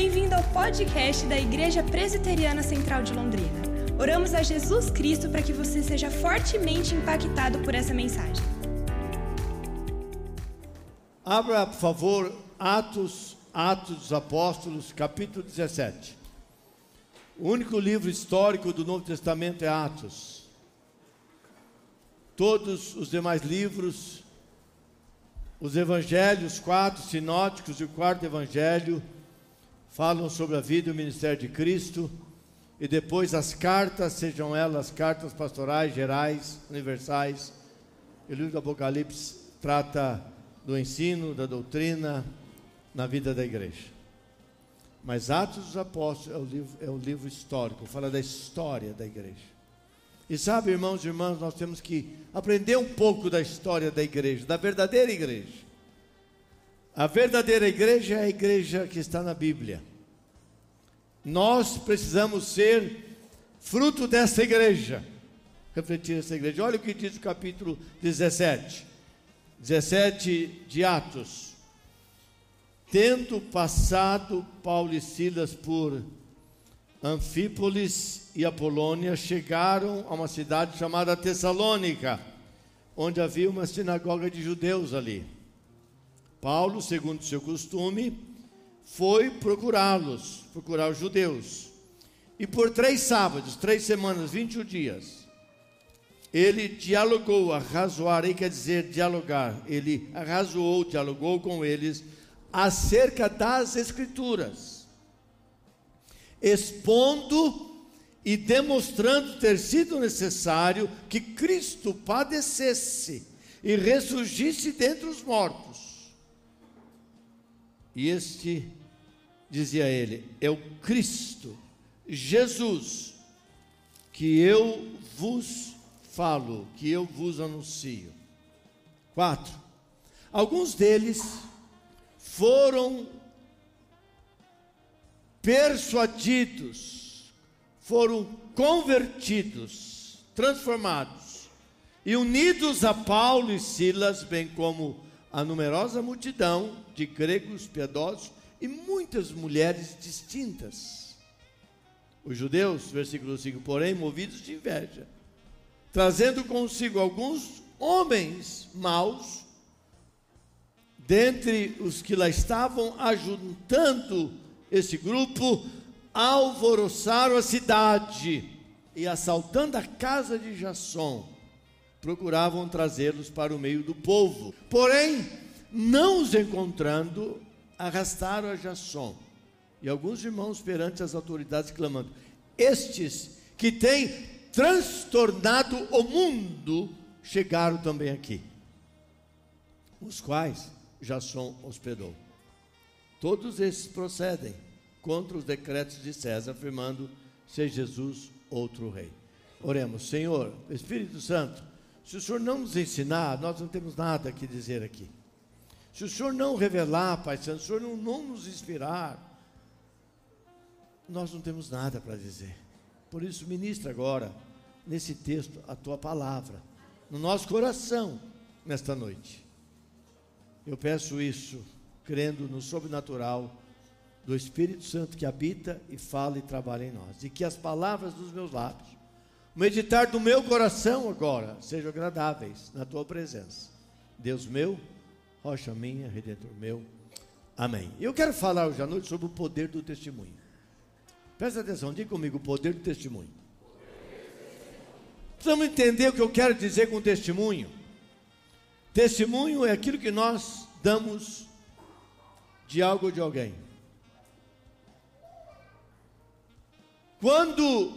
Bem-vindo ao podcast da Igreja Presbiteriana Central de Londrina. Oramos a Jesus Cristo para que você seja fortemente impactado por essa mensagem. Abra, por favor, Atos, Atos dos Apóstolos, capítulo 17. O único livro histórico do Novo Testamento é Atos. Todos os demais livros, os evangelhos, quatro sinóticos e o quarto evangelho, falam sobre a vida e o ministério de Cristo, e depois as cartas, sejam elas cartas pastorais, gerais, universais. O livro do Apocalipse trata do ensino, da doutrina na vida da igreja. Mas Atos dos Apóstolos é o livro, é o livro histórico, fala da história da igreja. E sabe, irmãos e irmãs, nós temos que aprender um pouco da história da igreja, da verdadeira igreja. A verdadeira igreja é a igreja que está na Bíblia. Nós precisamos ser fruto dessa igreja, refletir essa igreja. Olha o que diz o capítulo 17, 17 de Atos. Tendo passado Paulo e Silas por Anfípolis e Apolônia, chegaram a uma cidade chamada Tessalônica, onde havia uma sinagoga de judeus ali. Paulo, segundo seu costume, foi procurá-los, procurar os judeus. E por três sábados, três semanas, 21 dias, ele dialogou, arrazoarei quer dizer dialogar. Ele arrazoou, dialogou com eles acerca das Escrituras, expondo e demonstrando ter sido necessário que Cristo padecesse e ressurgisse dentre os mortos e este, dizia ele, é o Cristo, Jesus, que eu vos falo, que eu vos anuncio. Quatro. Alguns deles foram persuadidos, foram convertidos, transformados e unidos a Paulo e Silas, bem como a numerosa multidão de gregos piedosos e muitas mulheres distintas. Os judeus, versículo 5, porém, movidos de inveja, trazendo consigo alguns homens maus, dentre os que lá estavam, ajuntando esse grupo, alvoroçaram a cidade e assaltando a casa de Jasson procuravam trazê-los para o meio do povo. Porém, não os encontrando, arrastaram a Jasson e alguns irmãos perante as autoridades, clamando: Estes que têm transtornado o mundo chegaram também aqui, os quais Jasson hospedou. Todos esses procedem contra os decretos de César, afirmando ser Jesus outro rei. Oremos, Senhor, Espírito Santo, se o Senhor não nos ensinar, nós não temos nada que dizer aqui. Se o Senhor não revelar, Pai Santo, se o Senhor não, nos inspirar, nós não temos nada para dizer. Por isso, ministra agora, nesse texto, a tua palavra, no nosso coração, nesta noite. Eu peço isso, crendo no sobrenatural do Espírito Santo que habita e fala e trabalha em nós, e que as palavras dos meus lábios meditar do meu coração agora sejam agradáveis na tua presença. Deus meu, rocha minha, redentor meu. Amém. Eu quero falar hoje à noite sobre o poder do testemunho. Presta atenção, diga comigo o poder do testemunho. Precisamos entender o que eu quero dizer com testemunho. Testemunho é aquilo que nós damos de algo ou de alguém. Quando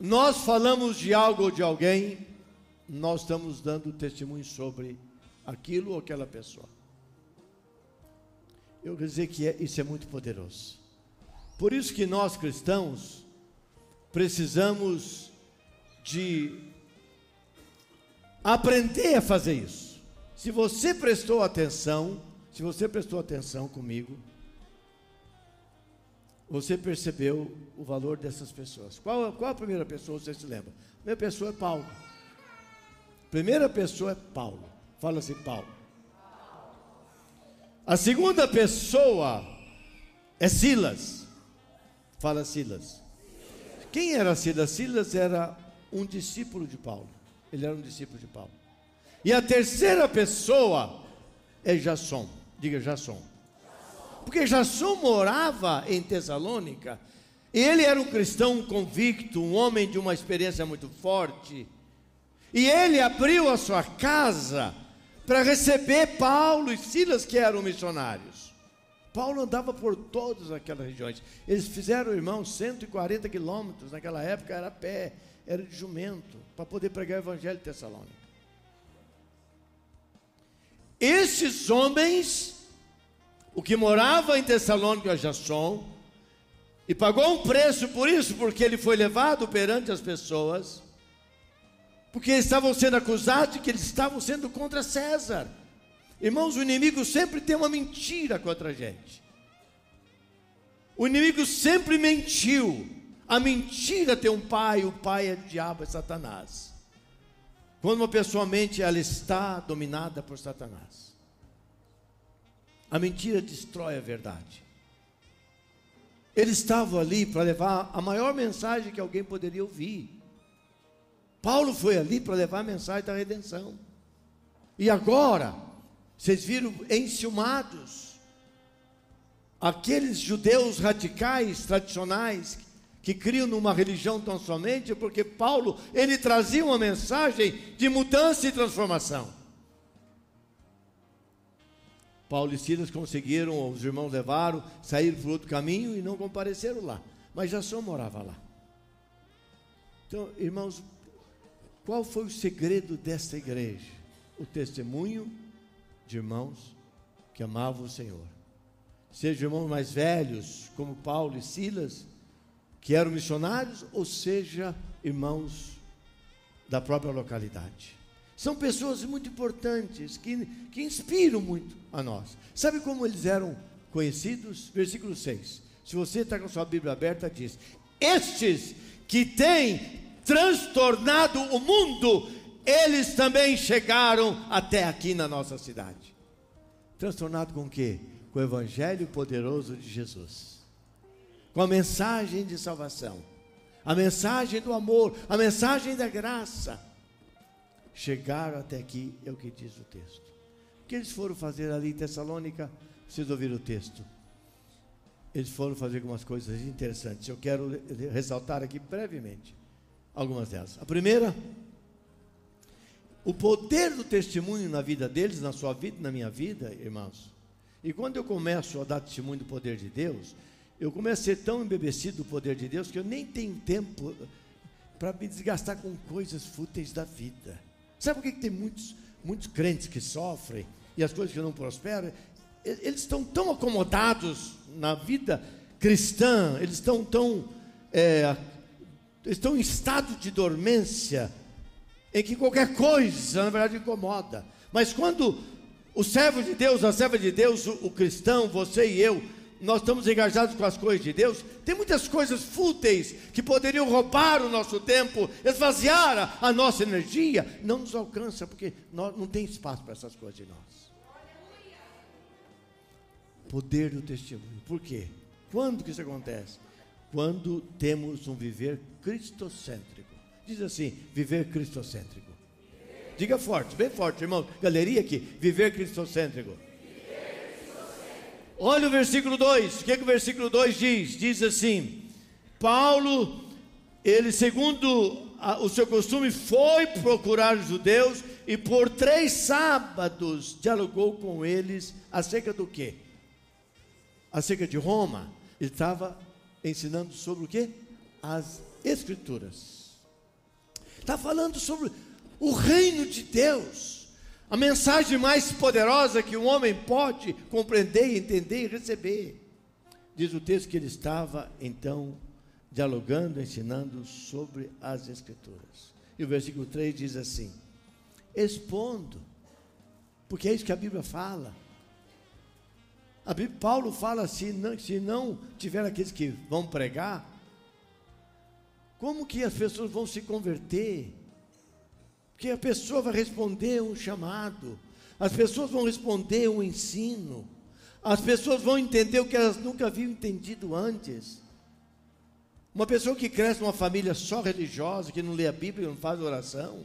nós falamos de algo ou de alguém, nós estamos dando testemunho sobre aquilo ou aquela pessoa. Eu quero dizer que é, isso é muito poderoso. Por isso que nós cristãos precisamos de aprender a fazer isso. Se você prestou atenção, se você prestou atenção comigo, você percebeu o valor dessas pessoas. Qual, qual a primeira pessoa você se lembra? A primeira pessoa é Paulo. Primeira pessoa é Paulo. Fala assim, Paulo. A segunda pessoa É Silas. Fala Silas. Quem era Silas? Silas era um discípulo de Paulo. Ele era um discípulo de Paulo. E a terceira pessoa é Jasson. Diga Jasson. Porque Jasson morava em Tessalônica. Ele era um cristão convicto, um homem de uma experiência muito forte. E ele abriu a sua casa para receber Paulo e Silas, que eram missionários. Paulo andava por todas aquelas regiões. Eles fizeram, irmão, 140 quilômetros. Naquela época era pé, era de jumento, para poder pregar o evangelho de Tessalônica. Esses homens, o que morava em Tessalônica, Jasson, e pagou um preço por isso, porque ele foi levado perante as pessoas, porque estavam sendo acusados de que eles estavam sendo contra César. Irmãos, o inimigo sempre tem uma mentira contra a gente. O inimigo sempre mentiu. A mentira tem um pai, o pai é o diabo, é Satanás. Quando uma pessoa mente, ela está dominada por Satanás. A mentira destrói a verdade. Eles estavam ali para levar a maior mensagem que alguém poderia ouvir. Paulo foi ali para levar a mensagem da redenção. E agora, vocês viram enciumados, aqueles judeus radicais, tradicionais, que criam numa religião tão somente, porque Paulo, ele trazia uma mensagem de mudança e transformação. Paulo e Silas conseguiram, os irmãos levaram, saíram por outro caminho e não compareceram lá. Mas Jason morava lá. Então, irmãos, qual foi o segredo desta igreja? O testemunho de irmãos que amavam o Senhor. Sejam irmãos mais velhos, como Paulo e Silas, que eram missionários, ou seja, irmãos da própria localidade. São pessoas muito importantes que, que inspiram muito a nós. Sabe como eles eram conhecidos? Versículo 6. Se você está com sua Bíblia aberta, diz: Estes que têm transtornado o mundo, eles também chegaram até aqui na nossa cidade. Transtornado com o quê? Com o Evangelho poderoso de Jesus com a mensagem de salvação, a mensagem do amor, a mensagem da graça. Chegaram até aqui, é o que diz o texto. O que eles foram fazer ali em Tessalônica? Vocês ouviram o texto? Eles foram fazer algumas coisas interessantes. Eu quero ressaltar aqui brevemente algumas delas. A primeira, o poder do testemunho na vida deles, na sua vida, na minha vida, irmãos. E quando eu começo a dar testemunho do poder de Deus, eu começo a ser tão embebecido do poder de Deus que eu nem tenho tempo para me desgastar com coisas fúteis da vida. Sabe por que, tem muitos, muitos crentes que sofrem e as coisas que não prosperam? Eles estão tão acomodados na vida cristã, eles estão tão. É, estão em estado de dormência, em que qualquer coisa, na verdade, incomoda. Mas quando o servo de Deus, a serva de Deus, o, o cristão, você e eu, nós estamos engajados com as coisas de Deus, tem muitas coisas fúteis que poderiam roubar o nosso tempo, esvaziar a, a nossa energia, não nos alcança, porque nós, não tem espaço para essas coisas de nós. Poder do testemunho. Por quê? Quando que isso acontece? Quando temos um viver cristocêntrico. Diz assim: viver cristocêntrico. Diga forte, bem forte, irmão. Galeria aqui, viver cristocêntrico. Olha o versículo 2. O que, é que o versículo 2 diz? Diz assim: Paulo, ele, segundo a, o seu costume, foi procurar os judeus e por três sábados dialogou com eles acerca do quê? Acerca de Roma. Ele estava ensinando sobre o quê? As Escrituras. Está falando sobre o reino de Deus a mensagem mais poderosa que um homem pode compreender, entender e receber. Diz o texto que ele estava então dialogando, ensinando sobre as Escrituras. E o versículo 3 diz assim: expondo, porque é isso que a Bíblia fala. A Bíblia, Paulo fala assim: não, se não tiver aqueles que vão pregar, como que as pessoas vão se converter? que a pessoa vai responder um chamado, as pessoas vão responder um ensino, As pessoas vão entender o que elas nunca haviam entendido antes. Uma pessoa que cresce numa família só religiosa, que não lê a Bíblia, não faz oração,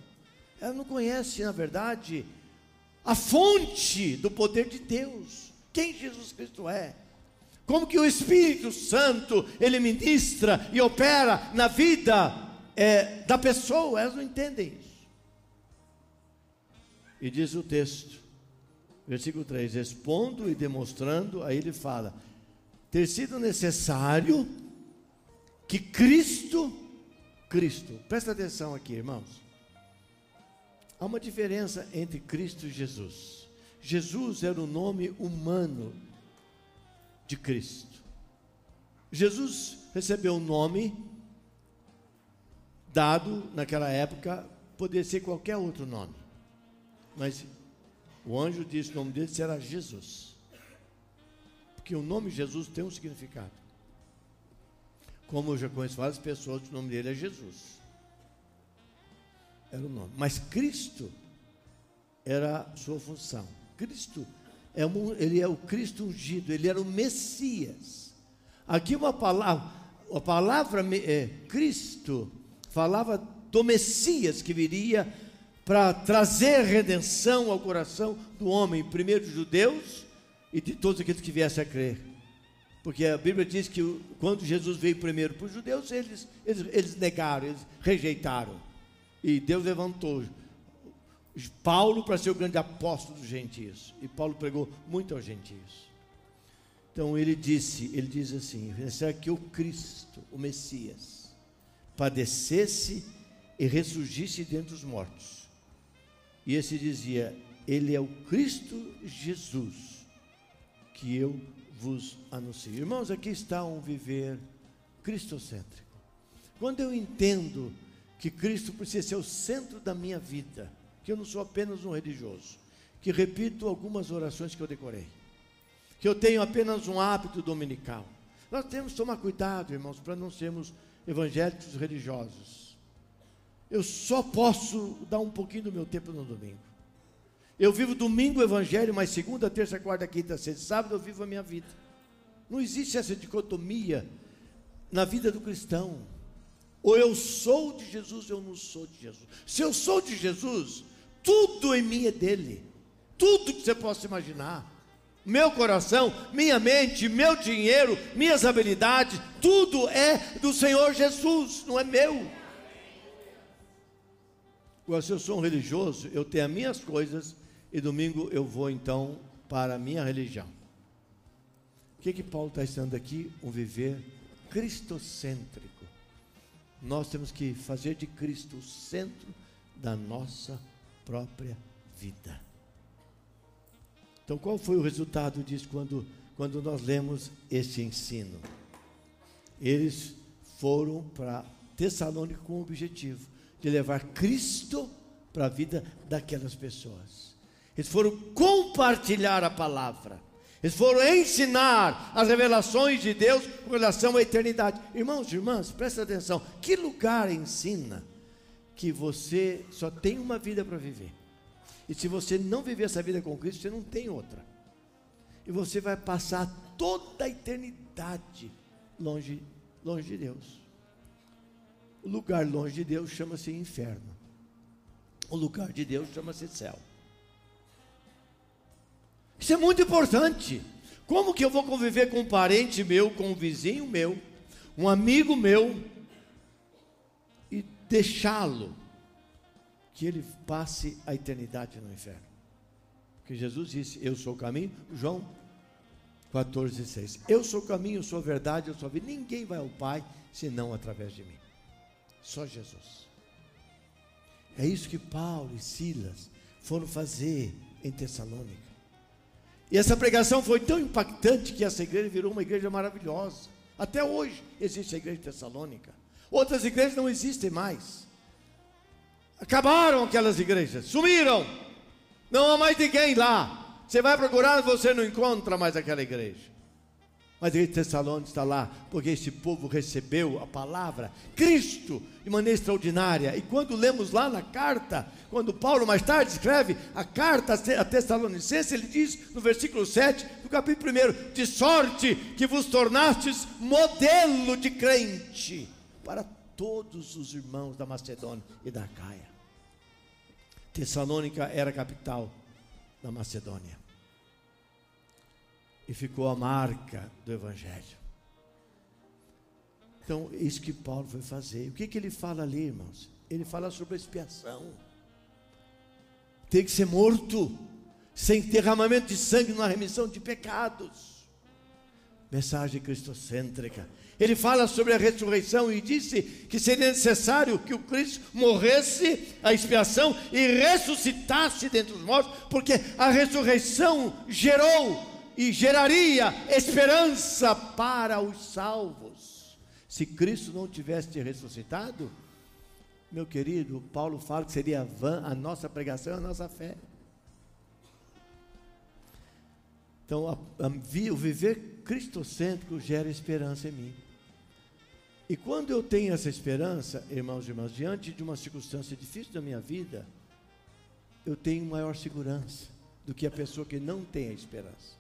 ela não conhece, na verdade, a fonte do poder de Deus. Quem Jesus Cristo é? Como que o Espírito Santo ele ministra e opera na vida é, da pessoa? Elas não entendem isso. E diz o texto, versículo 3: Respondo e demonstrando, aí ele fala: ter sido necessário que Cristo, Cristo, presta atenção aqui, irmãos. Há uma diferença entre Cristo e Jesus. Jesus era o nome humano de Cristo. Jesus recebeu um nome dado naquela época, poderia ser qualquer outro nome. Mas o anjo disse que o nome dele será Jesus. Porque o nome Jesus tem um significado. Como eu já conheço várias pessoas, o nome dele é Jesus. Era o nome. Mas Cristo era a sua função. Cristo é um, ele é o Cristo ungido, ele era o Messias. Aqui uma palavra, a palavra é, Cristo falava do Messias que viria para trazer redenção ao coração do homem, primeiro dos judeus e de todos aqueles que viessem a crer. Porque a Bíblia diz que quando Jesus veio primeiro para os judeus, eles, eles, eles negaram, eles rejeitaram. E Deus levantou Paulo para ser o grande apóstolo dos gentios. E Paulo pregou muito aos gentios. Então ele disse, ele diz assim: será que o Cristo, o Messias, padecesse e ressurgisse dentre os mortos. E esse dizia: Ele é o Cristo Jesus que eu vos anuncio. Irmãos, aqui está um viver cristocêntrico. Quando eu entendo que Cristo precisa ser o centro da minha vida, que eu não sou apenas um religioso, que repito algumas orações que eu decorei, que eu tenho apenas um hábito dominical. Nós temos que tomar cuidado, irmãos, para não sermos evangélicos religiosos. Eu só posso dar um pouquinho do meu tempo no domingo. Eu vivo domingo o evangelho, mas segunda, terça, quarta, quinta, sexta, sábado eu vivo a minha vida. Não existe essa dicotomia na vida do cristão. Ou eu sou de Jesus ou eu não sou de Jesus. Se eu sou de Jesus, tudo em mim é dele. Tudo que você possa imaginar. Meu coração, minha mente, meu dinheiro, minhas habilidades, tudo é do Senhor Jesus, não é meu. Agora, se eu sou um religioso, eu tenho as minhas coisas e domingo eu vou então para a minha religião. O que que Paulo está ensinando aqui? Um viver cristocêntrico. Nós temos que fazer de Cristo o centro da nossa própria vida. Então, qual foi o resultado disso quando, quando nós lemos esse ensino? Eles foram para Tessalônica com o objetivo de levar Cristo para a vida daquelas pessoas. Eles foram compartilhar a palavra. Eles foram ensinar as revelações de Deus com relação à eternidade. Irmãos e irmãs, presta atenção. Que lugar ensina que você só tem uma vida para viver? E se você não viver essa vida com Cristo, você não tem outra. E você vai passar toda a eternidade longe, longe de Deus. O lugar longe de Deus chama-se inferno. O lugar de Deus chama-se céu. Isso é muito importante. Como que eu vou conviver com um parente meu, com um vizinho meu, um amigo meu, deixá-lo que ele passe a eternidade no inferno? Porque Jesus disse: Eu sou o caminho. João 14, 6. Eu sou o caminho, eu sou a verdade, eu sou a vida. Ninguém vai ao Pai senão através de mim. Só Jesus. É isso que Paulo e Silas foram fazer em Tessalônica. E essa pregação foi tão impactante que essa igreja virou uma igreja maravilhosa. Até hoje existe a igreja de Tessalônica. Outras igrejas não existem mais. Acabaram aquelas igrejas, sumiram. Não há mais ninguém lá. Você vai procurar, você não encontra mais aquela igreja. Mas a igreja de Tessalônica está lá, porque esse povo recebeu a palavra, Cristo, de maneira extraordinária. E quando lemos lá na carta, quando Paulo mais tarde escreve a carta a Tessalonicenses, ele diz no versículo 7 do capítulo 1: De sorte que vos tornastes modelo de crente para todos os irmãos da Macedônia e da Caia. Tessalônica era a capital da Macedônia e ficou a marca do Evangelho. Então, isso que Paulo foi fazer. O que, que ele fala ali, irmãos? Ele fala sobre a expiação. Tem que ser morto, sem derramamento de sangue, na remissão de pecados. Mensagem cristocêntrica. Ele fala sobre a ressurreição e disse que seria necessário que o Cristo morresse a expiação e ressuscitasse dentre os mortos, porque a ressurreição gerou e geraria esperança para os salvos. Se Cristo não tivesse ressuscitado, meu querido, Paulo fala que seria vã a nossa pregação e a nossa fé. Então, a, a, o viver cristocêntrico gera esperança em mim. E quando eu tenho essa esperança, irmãos e irmãs, diante de uma circunstância difícil da minha vida, eu tenho maior segurança do que a pessoa que não tem a esperança.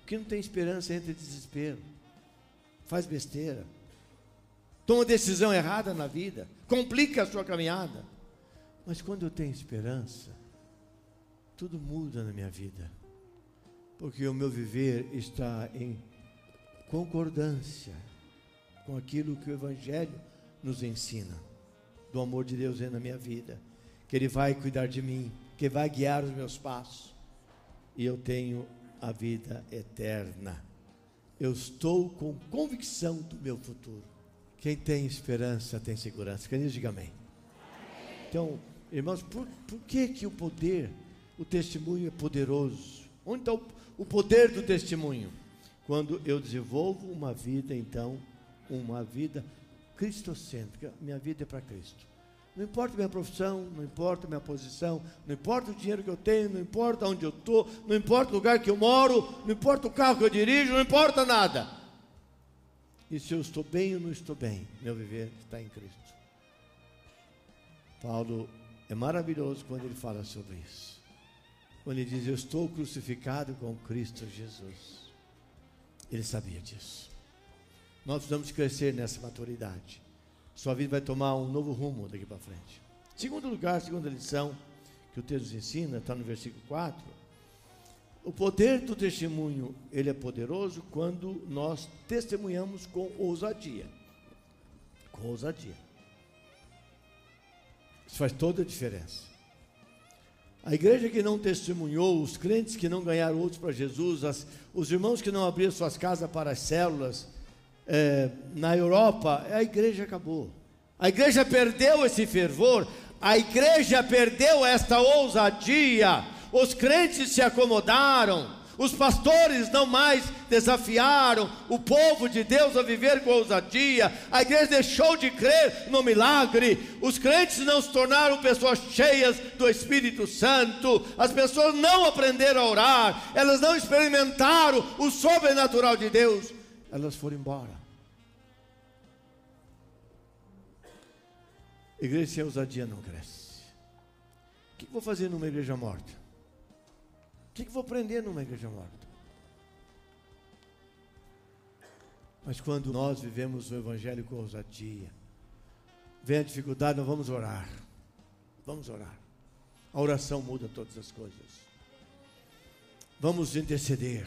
Porque não tem esperança entra em desespero, faz besteira, toma decisão errada na vida, complica a sua caminhada. Mas quando eu tenho esperança, tudo muda na minha vida, porque o meu viver está em concordância com aquilo que o Evangelho nos ensina, do amor de Deus na minha vida, que Ele vai cuidar de mim, que vai guiar os meus passos, e eu tenho a vida eterna. Eu estou com convicção do meu futuro. Quem tem esperança tem segurança. Quem diz, diga amém. Então, irmãos, por, por que, que o poder, o testemunho é poderoso? Onde está o, o poder do testemunho? Quando eu desenvolvo uma vida, então, uma vida cristocêntrica. Minha vida é para Cristo. Não importa minha profissão, não importa minha posição, não importa o dinheiro que eu tenho, não importa onde eu estou, não importa o lugar que eu moro, não importa o carro que eu dirijo, não importa nada. E se eu estou bem ou não estou bem, meu viver está em Cristo. Paulo é maravilhoso quando ele fala sobre isso. Quando ele diz: Eu estou crucificado com Cristo Jesus. Ele sabia disso. Nós precisamos crescer nessa maturidade sua vida vai tomar um novo rumo daqui para frente. Segundo lugar, segunda lição que o texto nos ensina, está no versículo 4. O poder do testemunho, ele é poderoso quando nós testemunhamos com ousadia. Com ousadia. Isso faz toda a diferença. A igreja que não testemunhou, os crentes que não ganharam outros para Jesus, as, os irmãos que não abriram suas casas para as células, é, na Europa, a igreja acabou. A igreja perdeu esse fervor, a igreja perdeu esta ousadia, os crentes se acomodaram, os pastores não mais desafiaram o povo de Deus a viver com ousadia, a igreja deixou de crer no milagre, os crentes não se tornaram pessoas cheias do Espírito Santo, as pessoas não aprenderam a orar, elas não experimentaram o sobrenatural de Deus elas foram embora. Igreja sem ousadia não cresce. O que vou fazer numa igreja morta? O que vou aprender numa igreja morta? Mas quando nós vivemos o Evangelho com ousadia, vem a dificuldade, nós vamos orar. Vamos orar. A oração muda todas as coisas. Vamos interceder.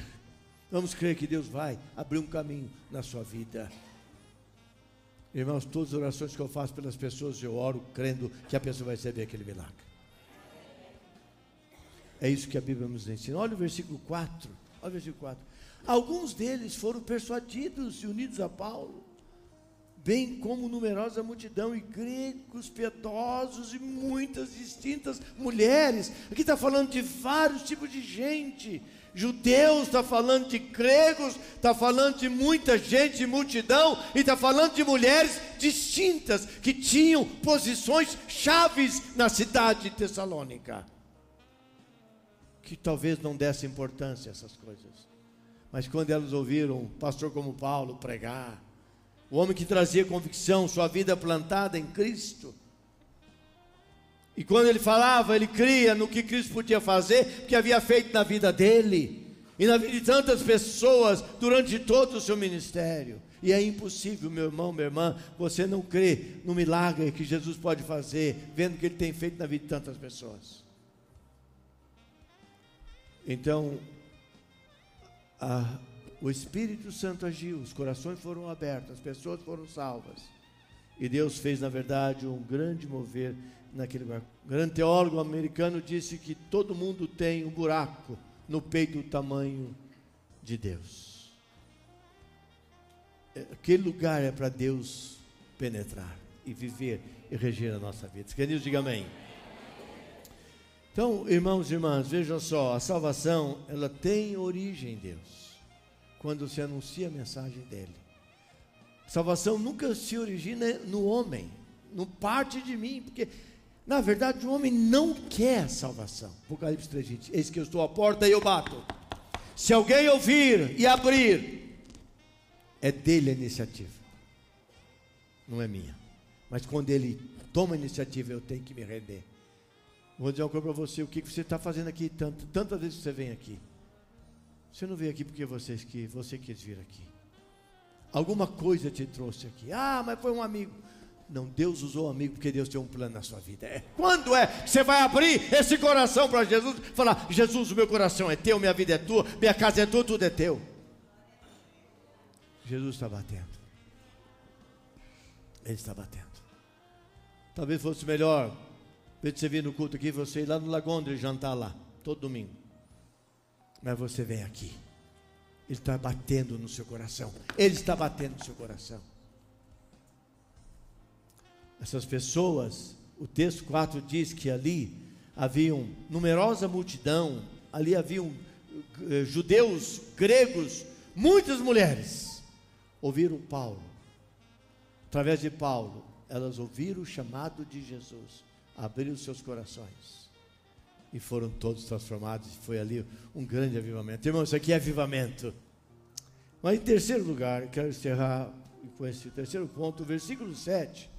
Vamos crer que Deus vai abrir um caminho na sua vida. Irmãos, todas as orações que eu faço pelas pessoas, eu oro crendo que a pessoa vai receber aquele milagre. É isso que a Bíblia nos ensina. Olha o versículo 4. Olha o versículo 4. Alguns deles foram persuadidos e unidos a Paulo, bem como numerosa multidão, e gregos piedosos e muitas distintas mulheres. Aqui está falando de vários tipos de gente judeus, está falando de gregos, está falando de muita gente, multidão, e está falando de mulheres distintas que tinham posições chaves na cidade de Tessalônica. Que talvez não desse importância a essas coisas, Mas quando elas ouviram um pastor como Paulo pregar, o homem que trazia convicção, sua vida plantada em Cristo, e quando ele falava, ele cria no que Cristo podia fazer, que havia feito na vida dele e na vida de tantas pessoas durante todo o seu ministério. E é impossível, meu irmão, minha irmã, você não crer no milagre que Jesus pode fazer, vendo o que ele tem feito na vida de tantas pessoas. Então, a, o Espírito Santo agiu, os corações foram abertos, as pessoas foram salvas. E Deus fez, na verdade, um grande mover naquele lugar. Um grande teólogo americano disse que todo mundo tem um buraco no peito do tamanho de Deus. É, aquele lugar é para Deus penetrar e viver e reger a nossa vida. Queridos, diga amém. Então, irmãos e irmãs, vejam só, a salvação, ela tem origem em Deus. Quando se anuncia a mensagem dele. Salvação nunca se origina no homem, não parte de mim, porque na verdade, o homem não quer salvação. Apocalipse 3, gente. Eis que eu estou à porta e eu bato. Se alguém ouvir e abrir, é dele a iniciativa, não é minha. Mas quando ele toma a iniciativa, eu tenho que me render. Vou dizer uma coisa para você: o que você está fazendo aqui? Tanto, tantas vezes você vem aqui. Você não veio aqui porque você, que você quis vir aqui. Alguma coisa te trouxe aqui. Ah, mas foi um amigo. Não, Deus usou o amigo porque Deus tem um plano na sua vida. É. Quando é que você vai abrir esse coração para Jesus falar: Jesus, o meu coração é teu, minha vida é tua, minha casa é tua, tudo é teu. Jesus está batendo. Ele está batendo. Talvez fosse melhor, vez de você vir no culto aqui, você ir lá no Lagondre jantar lá, todo domingo. Mas você vem aqui. Ele está batendo no seu coração. Ele está batendo no seu coração. Essas pessoas, o texto 4 diz que ali haviam numerosa multidão, ali haviam eh, judeus, gregos, muitas mulheres. Ouviram Paulo. Através de Paulo, elas ouviram o chamado de Jesus, abriram seus corações e foram todos transformados. Foi ali um grande avivamento. Irmãos, isso aqui é avivamento. Mas em terceiro lugar, quero encerrar com esse terceiro ponto, o versículo 7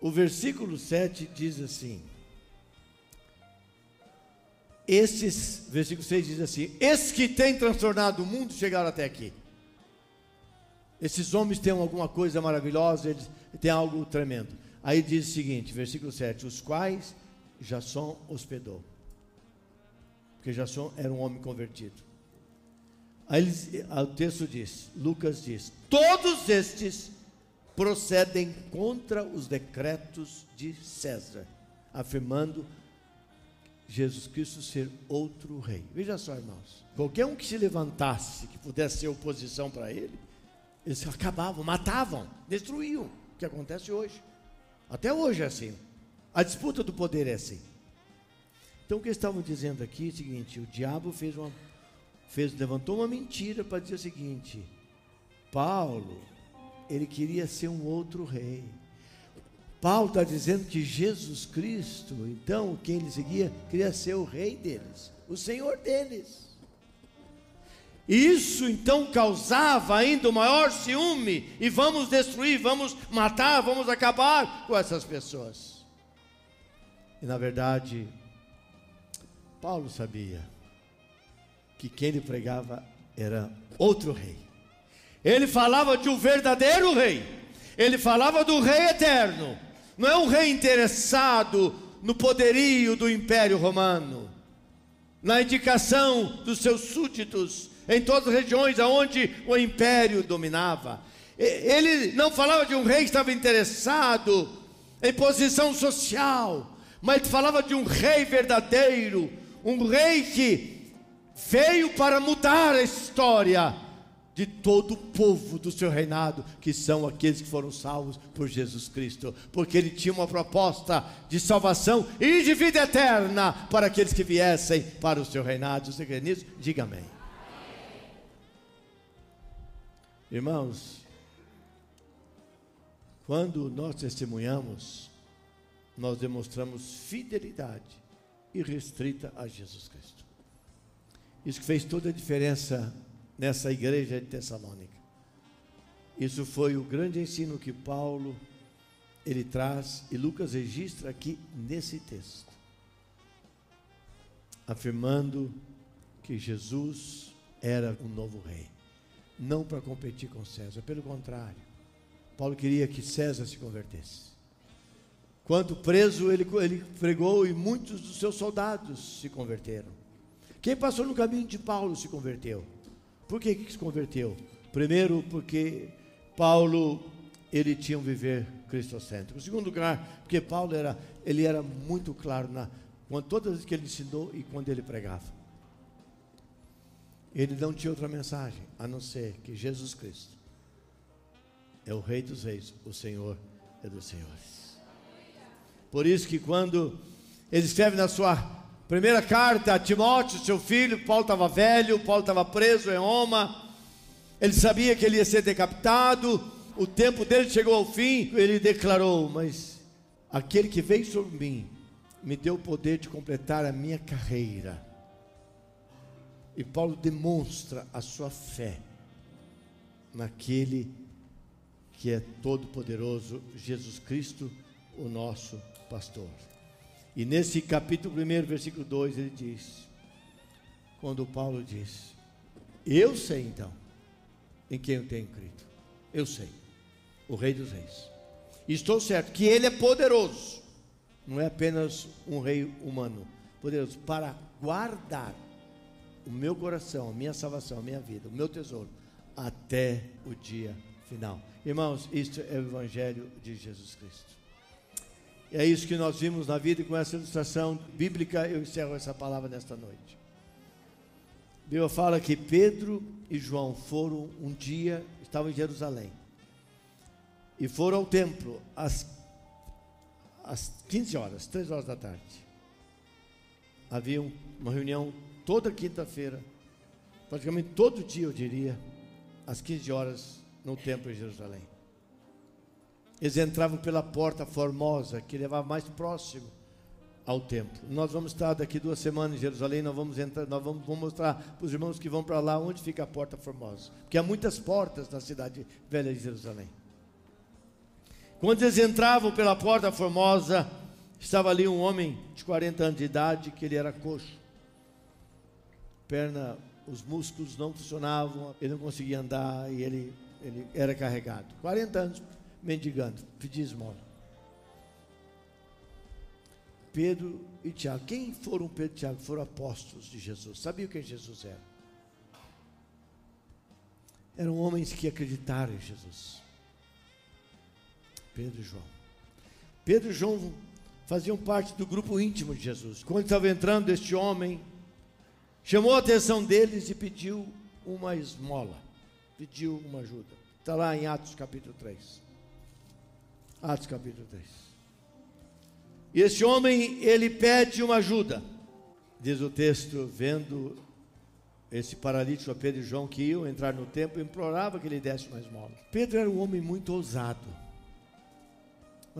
o versículo 7 diz assim: Esses, versículo 6 diz assim: Esses que têm transtornado o mundo chegaram até aqui. Esses homens têm alguma coisa maravilhosa, eles têm algo tremendo. Aí diz o seguinte, versículo 7: Os quais Jasson hospedou. Porque Jasson era um homem convertido. Aí o texto diz, Lucas diz: Todos estes procedem contra os decretos de César, afirmando Jesus Cristo ser outro rei. Veja só, irmãos. Qualquer um que se levantasse, que pudesse ser oposição para ele, eles acabavam, matavam, destruíam. O que acontece hoje. Até hoje é assim. A disputa do poder é assim. Então o que estavam dizendo aqui é o seguinte: o diabo fez uma, fez, levantou uma mentira para dizer o seguinte: Paulo ele queria ser um outro rei. Paulo está dizendo que Jesus Cristo, então, quem ele seguia, queria ser o rei deles, o senhor deles. Isso então causava ainda o maior ciúme, e vamos destruir, vamos matar, vamos acabar com essas pessoas. E na verdade, Paulo sabia que quem ele pregava era outro rei. Ele falava de um verdadeiro rei. Ele falava do rei eterno. Não é um rei interessado no poderio do império romano, na indicação dos seus súditos em todas as regiões aonde o império dominava. Ele não falava de um rei que estava interessado em posição social, mas falava de um rei verdadeiro, um rei que veio para mudar a história de todo o povo do seu reinado, que são aqueles que foram salvos por Jesus Cristo, porque ele tinha uma proposta de salvação e de vida eterna para aqueles que viessem para o seu reinado. Você crê nisso? Diga amém. Irmãos, quando nós testemunhamos, nós demonstramos fidelidade irrestrita a Jesus Cristo. Isso que fez toda a diferença nessa igreja de Tessalônica. Isso foi o grande ensino que Paulo ele traz e Lucas registra aqui nesse texto, afirmando que Jesus era o novo rei, não para competir com César, pelo contrário. Paulo queria que César se convertesse. Quando preso, ele, ele pregou e muitos dos seus soldados se converteram. Quem passou no caminho de Paulo se converteu. Por que, que se converteu? Primeiro, porque Paulo ele tinha um viver cristocêntrico. Em segundo lugar, porque Paulo era, ele era muito claro na quando, todas as que ele ensinou e quando ele pregava. Ele não tinha outra mensagem a não ser que Jesus Cristo é o Rei dos Reis, o Senhor é dos Senhores. Por isso que quando ele escreve na sua primeira carta a Timóteo, seu filho, Paulo estava velho, Paulo estava preso em Roma, ele sabia que ele ia ser decapitado, o tempo dele chegou ao fim, ele declarou: Mas aquele que veio sobre mim me deu o poder de completar a minha carreira. E Paulo demonstra a sua fé naquele que é todo-poderoso, Jesus Cristo, o nosso pastor. E nesse capítulo 1, versículo 2, ele diz: quando Paulo diz: Eu sei então em quem eu tenho crido, eu sei o Rei dos Reis. Estou certo que Ele é poderoso, não é apenas um rei humano, poderoso para guardar o meu coração, a minha salvação, a minha vida, o meu tesouro, até o dia final. Irmãos, isto é o Evangelho de Jesus Cristo. E é isso que nós vimos na vida, e com essa ilustração bíblica eu encerro essa palavra nesta noite. A Bíblia fala que Pedro e João foram um dia, estavam em Jerusalém e foram ao templo às, às 15 horas, 3 horas da tarde. Havia uma reunião toda quinta-feira, praticamente todo dia, eu diria, às 15 horas, no templo de Jerusalém. Eles entravam pela porta formosa, que levava mais próximo ao templo. Nós vamos estar daqui duas semanas em Jerusalém, nós vamos entrar, nós vamos, vamos mostrar para os irmãos que vão para lá onde fica a porta formosa. Porque há muitas portas na cidade velha de Jerusalém. Quando eles entravam pela porta formosa, estava ali um homem de 40 anos de idade, que ele era coxo. Perna, os músculos não funcionavam, ele não conseguia andar e ele, ele era carregado. 40 anos mendigando, pedia esmola. Pedro e Tiago. Quem foram Pedro e Tiago? Foram apóstolos de Jesus. Sabiam quem Jesus era? Eram homens que acreditaram em Jesus. Pedro e João. Pedro e João faziam parte do grupo íntimo de Jesus. Quando estava entrando este homem, chamou a atenção deles e pediu uma esmola, pediu uma ajuda. Está lá em Atos capítulo 3. Atos capítulo 3. E esse homem, ele pede uma ajuda. Diz o texto, vendo esse paralítico a Pedro e João que iam entrar no templo, implorava que ele desse uma esmola. Pedro era um homem muito ousado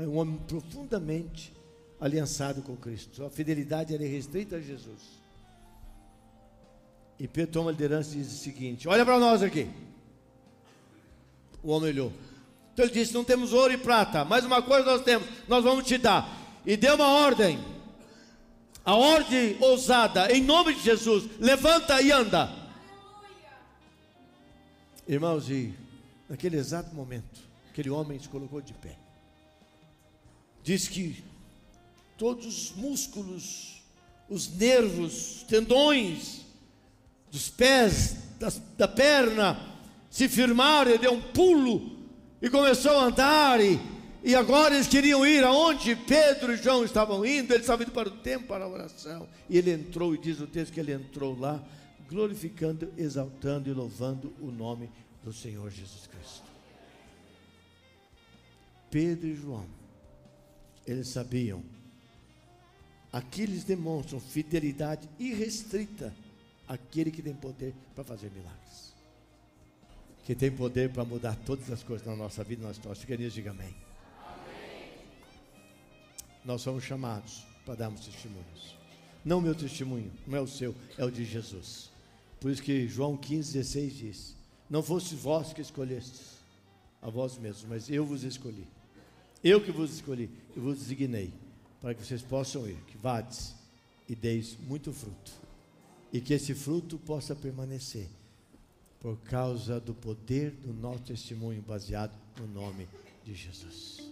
um homem profundamente aliançado com Cristo. Sua fidelidade era restrita a Jesus. E Pedro toma a liderança e diz o seguinte: Olha para nós aqui. O homem olhou. Então ele disse: Não temos ouro e prata, mas uma coisa nós temos, nós vamos te dar. E deu uma ordem. A ordem ousada, em nome de Jesus: levanta e anda. Irmãos, e naquele exato momento, aquele homem se colocou de pé diz que todos os músculos, os nervos, tendões dos pés, das, da perna se firmaram, ele deu um pulo e começou a andar. E, e agora eles queriam ir aonde Pedro e João estavam indo, eles estavam indo para o templo, para a oração. E ele entrou, e diz o texto que ele entrou lá, glorificando, exaltando e louvando o nome do Senhor Jesus Cristo. Pedro e João eles sabiam. Aqui eles demonstram fidelidade irrestrita àquele que tem poder para fazer milagres. Que tem poder para mudar todas as coisas na nossa vida, na nossa história. diga amém. Nós somos chamados para darmos testemunhos. Não meu testemunho, não é o seu, é o de Jesus. Por isso que João 15, 16 diz: Não fosse vós que escolhestes a vós mesmos, mas eu vos escolhi. Eu que vos escolhi, eu vos designei, para que vocês possam ir, que vades e deis muito fruto. E que esse fruto possa permanecer, por causa do poder do nosso testemunho baseado no nome de Jesus.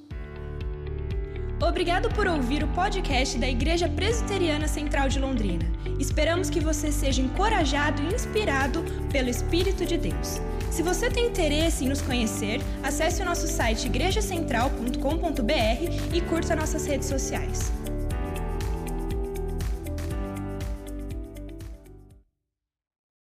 Obrigado por ouvir o podcast da Igreja Presbiteriana Central de Londrina. Esperamos que você seja encorajado e inspirado pelo Espírito de Deus. Se você tem interesse em nos conhecer, acesse o nosso site igrejacentral.com.br e curta nossas redes sociais.